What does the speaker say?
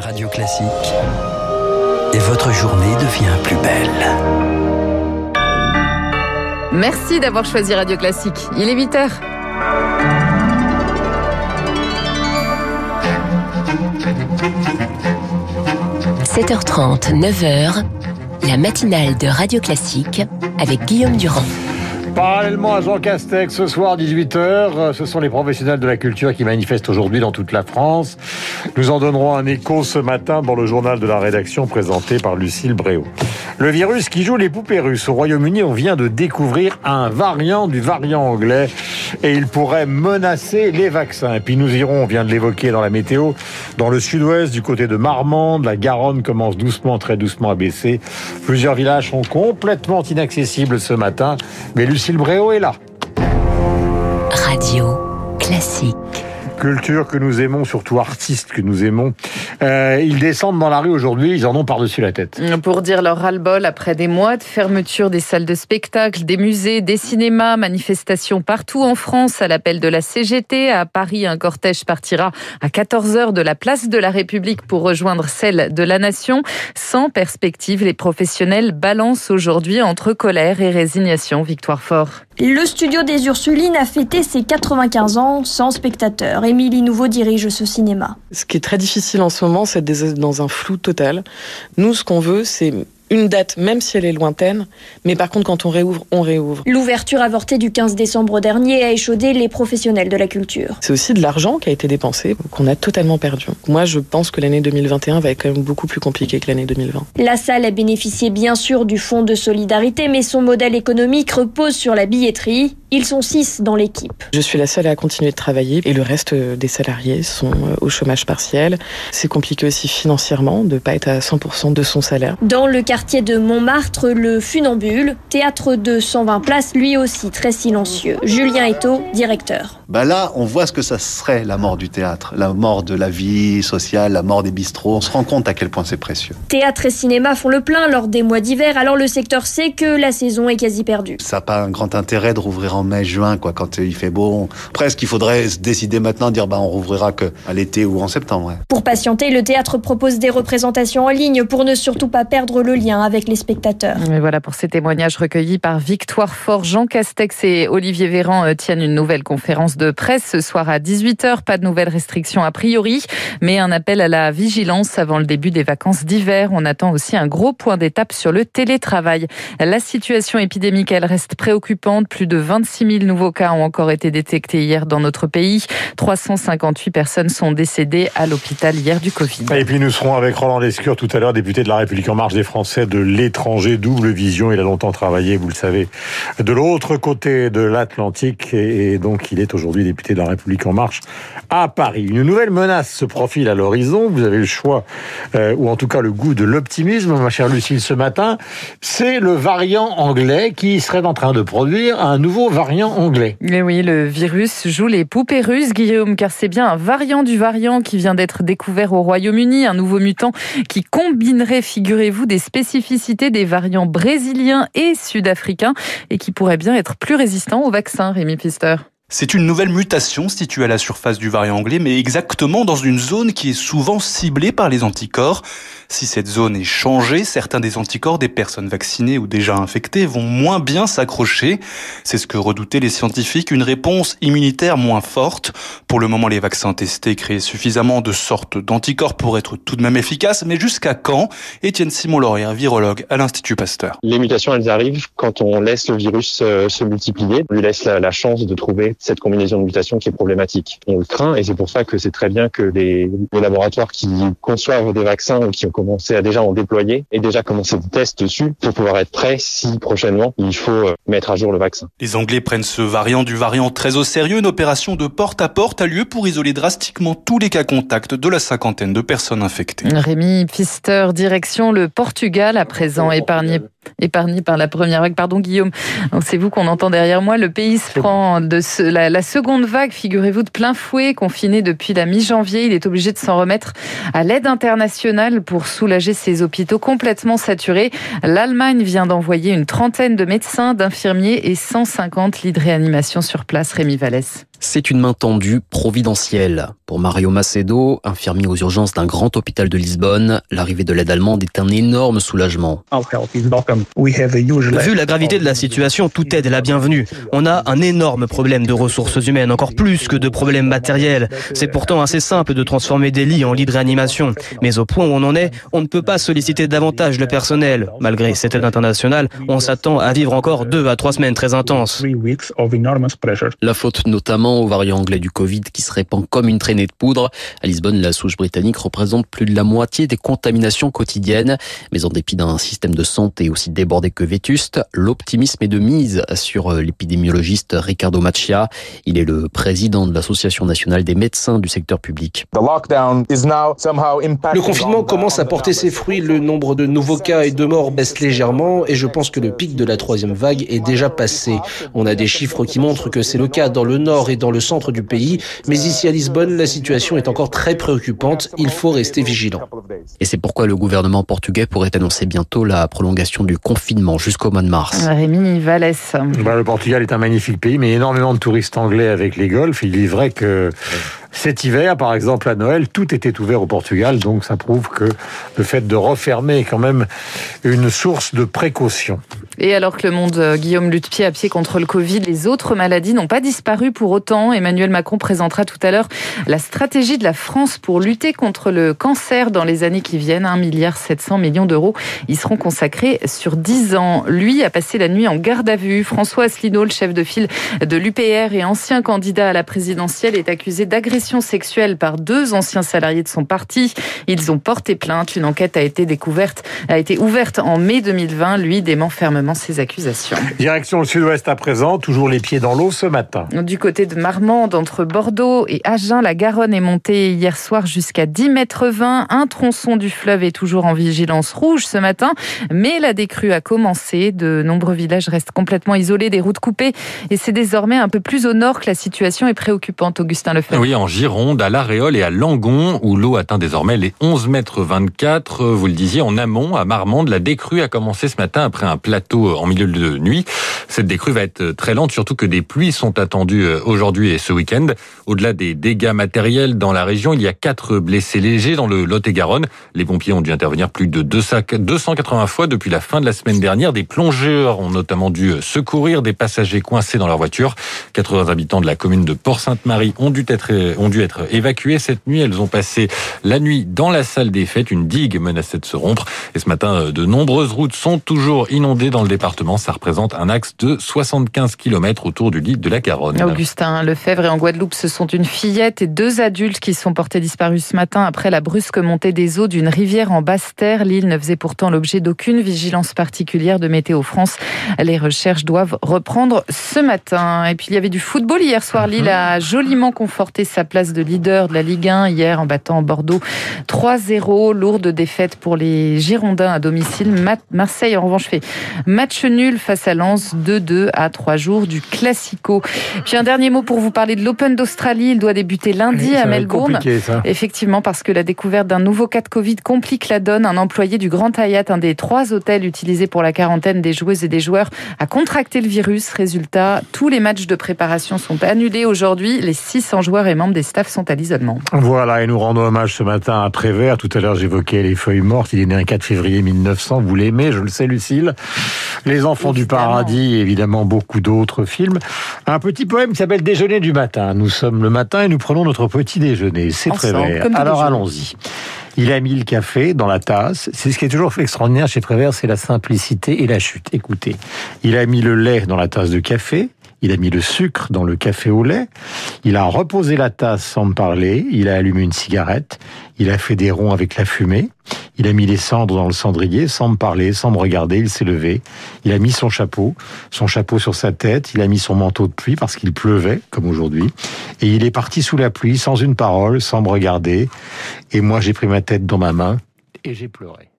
Radio Classique. Et votre journée devient plus belle. Merci d'avoir choisi Radio Classique. Il est 8 heures. – 7h30, 9h, la matinale de Radio Classique avec Guillaume Durand. Parallèlement à Jean Castex, ce soir 18h, ce sont les professionnels de la culture qui manifestent aujourd'hui dans toute la France. Nous en donnerons un écho ce matin dans le journal de la rédaction présenté par Lucille Bréau. Le virus qui joue les poupées russes au Royaume-Uni, on vient de découvrir un variant du variant anglais et il pourrait menacer les vaccins. Et puis nous irons, on vient de l'évoquer dans la météo, dans le sud-ouest, du côté de Marmande, la Garonne commence doucement, très doucement à baisser. Plusieurs villages sont complètement inaccessibles ce matin, mais Bréau est là. Radio classique culture que nous aimons, surtout artistes que nous aimons. Euh, ils descendent dans la rue aujourd'hui, ils en ont par-dessus la tête. Pour dire leur ras-le-bol après des mois de fermeture des salles de spectacle, des musées, des cinémas, manifestations partout en France à l'appel de la CGT. À Paris, un cortège partira à 14h de la place de la République pour rejoindre celle de la Nation. Sans perspective, les professionnels balancent aujourd'hui entre colère et résignation. Victoire Fort. Le studio des Ursulines a fêté ses 95 ans sans spectateurs. Émilie Nouveau dirige ce cinéma. Ce qui est très difficile en ce moment, c'est d'être dans un flou total. Nous, ce qu'on veut, c'est une date, même si elle est lointaine, mais par contre, quand on réouvre, on réouvre. L'ouverture avortée du 15 décembre dernier a échaudé les professionnels de la culture. C'est aussi de l'argent qui a été dépensé, qu'on a totalement perdu. Moi, je pense que l'année 2021 va être quand même beaucoup plus compliquée que l'année 2020. La salle a bénéficié bien sûr du fonds de solidarité, mais son modèle économique repose sur la billetterie. Ils sont six dans l'équipe. Je suis la seule à continuer de travailler et le reste des salariés sont euh, au chômage partiel. C'est compliqué aussi financièrement de ne pas être à 100% de son salaire. Dans le quartier de Montmartre, le Funambule, théâtre de 120 places, lui aussi très silencieux. Julien Eto, directeur. Bah là, on voit ce que ça serait la mort du théâtre, la mort de la vie sociale, la mort des bistrots. On se rend compte à quel point c'est précieux. Théâtre et cinéma font le plein lors des mois d'hiver, alors le secteur sait que la saison est quasi perdue. Ça n'a pas un grand intérêt de rouvrir en mai, juin, quoi, quand il fait beau. Presque, il faudrait se décider maintenant, dire bah on rouvrira que à l'été ou en septembre. Pour patienter, le théâtre propose des représentations en ligne pour ne surtout pas perdre le lien avec les spectateurs. Et voilà pour ces témoignages recueillis par Victoire Fort. Jean Castex et Olivier Véran euh, tiennent une nouvelle conférence de presse ce soir à 18h. Pas de nouvelles restrictions a priori, mais un appel à la vigilance avant le début des vacances d'hiver. On attend aussi un gros point d'étape sur le télétravail. La situation épidémique, elle reste préoccupante. Plus de 26 000 nouveaux cas ont encore été détectés hier dans notre pays. 358 personnes sont décédées à l'hôpital hier du Covid. Et puis nous serons avec Roland Lescure tout à l'heure, député de la République en marche des Français de l'étranger, double vision. Il a longtemps travaillé, vous le savez, de l'autre côté de l'Atlantique et donc il est aujourd'hui député de la République en marche à Paris. Une nouvelle menace se profile à l'horizon. Vous avez le choix, euh, ou en tout cas le goût de l'optimisme, ma chère Lucille, ce matin. C'est le variant anglais qui serait en train de produire un nouveau variant anglais. Mais oui, le virus joue les poupées russes, Guillaume, car c'est bien un variant du variant qui vient d'être découvert au Royaume-Uni, un nouveau mutant qui combinerait, figurez-vous, des spécificités des variants brésiliens et sud-africains et qui pourrait bien être plus résistant au vaccin, Rémi Pfister. C'est une nouvelle mutation située à la surface du variant anglais, mais exactement dans une zone qui est souvent ciblée par les anticorps. Si cette zone est changée, certains des anticorps des personnes vaccinées ou déjà infectées vont moins bien s'accrocher. C'est ce que redoutaient les scientifiques, une réponse immunitaire moins forte. Pour le moment, les vaccins testés créent suffisamment de sortes d'anticorps pour être tout de même efficaces, mais jusqu'à quand? Étienne Simon-Laurière, virologue à l'Institut Pasteur. Les mutations, elles arrivent quand on laisse le virus euh, se multiplier. On lui laisse la, la chance de trouver cette combinaison de mutations qui est problématique. On le craint et c'est pour ça que c'est très bien que les, les laboratoires qui conçoivent des vaccins ou qui ont commencé à déjà en déployer et déjà commencé des tests dessus pour pouvoir être prêt si prochainement il faut euh, mettre à jour le vaccin. Les Anglais prennent ce variant du variant très au sérieux. Une opération de porte à porte a lieu pour isoler drastiquement tous les cas contacts de la cinquantaine de personnes infectées. Rémi Pfister, direction le Portugal, à présent épargné épargné par la première vague. Pardon Guillaume, c'est vous qu'on entend derrière moi. Le pays se prend de la, seconde vague, figurez-vous, de plein fouet, confiné depuis la mi-janvier. Il est obligé de s'en remettre à l'aide internationale pour soulager ses hôpitaux complètement saturés. L'Allemagne vient d'envoyer une trentaine de médecins, d'infirmiers et 150 lits de réanimation sur place. Rémi Vallès. C'est une main tendue providentielle. Pour Mario Macedo, infirmier aux urgences d'un grand hôpital de Lisbonne, l'arrivée de l'aide allemande est un énorme soulagement. Vu la gravité de la situation, toute aide est la bienvenue. On a un énorme problème de ressources humaines, encore plus que de problèmes matériels. C'est pourtant assez simple de transformer des lits en lits de réanimation. Mais au point où on en est, on ne peut pas solliciter davantage le personnel. Malgré cette aide internationale, on s'attend à vivre encore deux à trois semaines très intenses. La faute notamment au variant anglais du Covid qui se répand comme une traînée de poudre. À Lisbonne, la souche britannique représente plus de la moitié des contaminations quotidiennes. Mais en dépit d'un système de santé aussi débordé que vétuste, l'optimisme est de mise sur l'épidémiologiste Ricardo Macchia. Il est le président de l'Association nationale des médecins du secteur public. Le confinement commence à porter ses fruits. Le nombre de nouveaux cas et de morts baisse légèrement et je pense que le pic de la troisième vague est déjà passé. On a des chiffres qui montrent que c'est le cas dans le nord et dans le centre du pays, mais ici à Lisbonne, la situation est encore très préoccupante. Il faut rester vigilant. Et c'est pourquoi le gouvernement portugais pourrait annoncer bientôt la prolongation du confinement jusqu'au mois de mars. Rémi Vallès. Bah, le Portugal est un magnifique pays, mais énormément de touristes anglais avec les golfs. Il est vrai que cet hiver, par exemple, à Noël, tout était ouvert au Portugal, donc ça prouve que le fait de refermer est quand même une source de précaution. Et alors que le monde, euh, Guillaume, lutte pied à pied contre le Covid, les autres maladies n'ont pas disparu pour autant. Emmanuel Macron présentera tout à l'heure la stratégie de la France pour lutter contre le cancer dans les années qui viennent. 1 milliard 700 millions d'euros. Ils seront consacrés sur 10 ans. Lui a passé la nuit en garde à vue. François Asselineau, le chef de file de l'UPR et ancien candidat à la présidentielle, est accusé d'agression sexuelle par deux anciens salariés de son parti. Ils ont porté plainte. Une enquête a été découverte, a été ouverte en mai 2020. Lui dément fermement ces accusations. Direction le sud-ouest à présent, toujours les pieds dans l'eau ce matin. Du côté de Marmande, entre Bordeaux et Agen, la Garonne est montée hier soir jusqu'à 10 mètres 20. Un tronçon du fleuve est toujours en vigilance rouge ce matin, mais la décrue a commencé. De nombreux villages restent complètement isolés, des routes coupées, et c'est désormais un peu plus au nord que la situation est préoccupante. Augustin Lefebvre. Oui, en Gironde, à l'Aréole et à Langon, où l'eau atteint désormais les 11 mètres 24. Vous le disiez, en amont, à Marmande, la décrue a commencé ce matin après un plateau en milieu de nuit. Cette décrue va être très lente, surtout que des pluies sont attendues aujourd'hui et ce week-end. Au-delà des dégâts matériels dans la région, il y a quatre blessés légers dans le Lot-et-Garonne. Les pompiers ont dû intervenir plus de 280 fois depuis la fin de la semaine dernière. Des plongeurs ont notamment dû secourir des passagers coincés dans leur voiture. 80 habitants de la commune de Port-Sainte-Marie ont dû être, ont dû être évacués cette nuit. Elles ont passé la nuit dans la salle des fêtes. Une digue menaçait de se rompre. Et ce matin, de nombreuses routes sont toujours inondées dans le département. Ça représente un axe de 75 km autour du lit de la Garonne. Augustin Lefebvre et en Guadeloupe, ce sont une fillette et deux adultes qui sont portés disparus ce matin après la brusque montée des eaux d'une rivière en Basse-Terre. L'île ne faisait pourtant l'objet d'aucune vigilance particulière de Météo France. Les recherches doivent reprendre ce matin. Et puis il y avait du football hier soir. Lille a joliment conforté sa place de leader de la Ligue 1 hier en battant Bordeaux 3-0. Lourde défaite pour les Girondins à domicile. Marseille en revanche fait match nul face à Lens 2-2 à trois jours du Classico. Puis un dernier mot pour vous parler de l'Open d'Australie. Il doit débuter lundi à Melbourne. Effectivement, parce que la découverte d'un nouveau cas de Covid complique la donne. Un employé du Grand Hyatt, un des trois hôtels utilisés pour la quarantaine des joueuses et des joueurs, a contracté le virus. Résultat, tous les matchs de préparation sont annulés aujourd'hui. Les 600 joueurs et membres des staffs sont à l'isolement. Voilà, et nous rendons hommage ce matin à Prévert. Tout à l'heure, j'évoquais les feuilles mortes. Il est né un 4 février 1900. Vous l'aimez, je le sais, Lucille. Les enfants du paradis, évidemment beaucoup d'autres films. Un petit poème qui s'appelle Déjeuner du matin. Nous sommes le matin et nous prenons notre petit déjeuner. C'est Prévert. Alors allons-y. Il a mis le café dans la tasse. C'est ce qui est toujours extraordinaire chez Prévert, c'est la simplicité et la chute. Écoutez, il a mis le lait dans la tasse de café. Il a mis le sucre dans le café au lait. Il a reposé la tasse sans me parler. Il a allumé une cigarette. Il a fait des ronds avec la fumée. Il a mis les cendres dans le cendrier sans me parler, sans me regarder. Il s'est levé. Il a mis son chapeau, son chapeau sur sa tête. Il a mis son manteau de pluie parce qu'il pleuvait, comme aujourd'hui. Et il est parti sous la pluie, sans une parole, sans me regarder. Et moi, j'ai pris ma tête dans ma main et j'ai pleuré.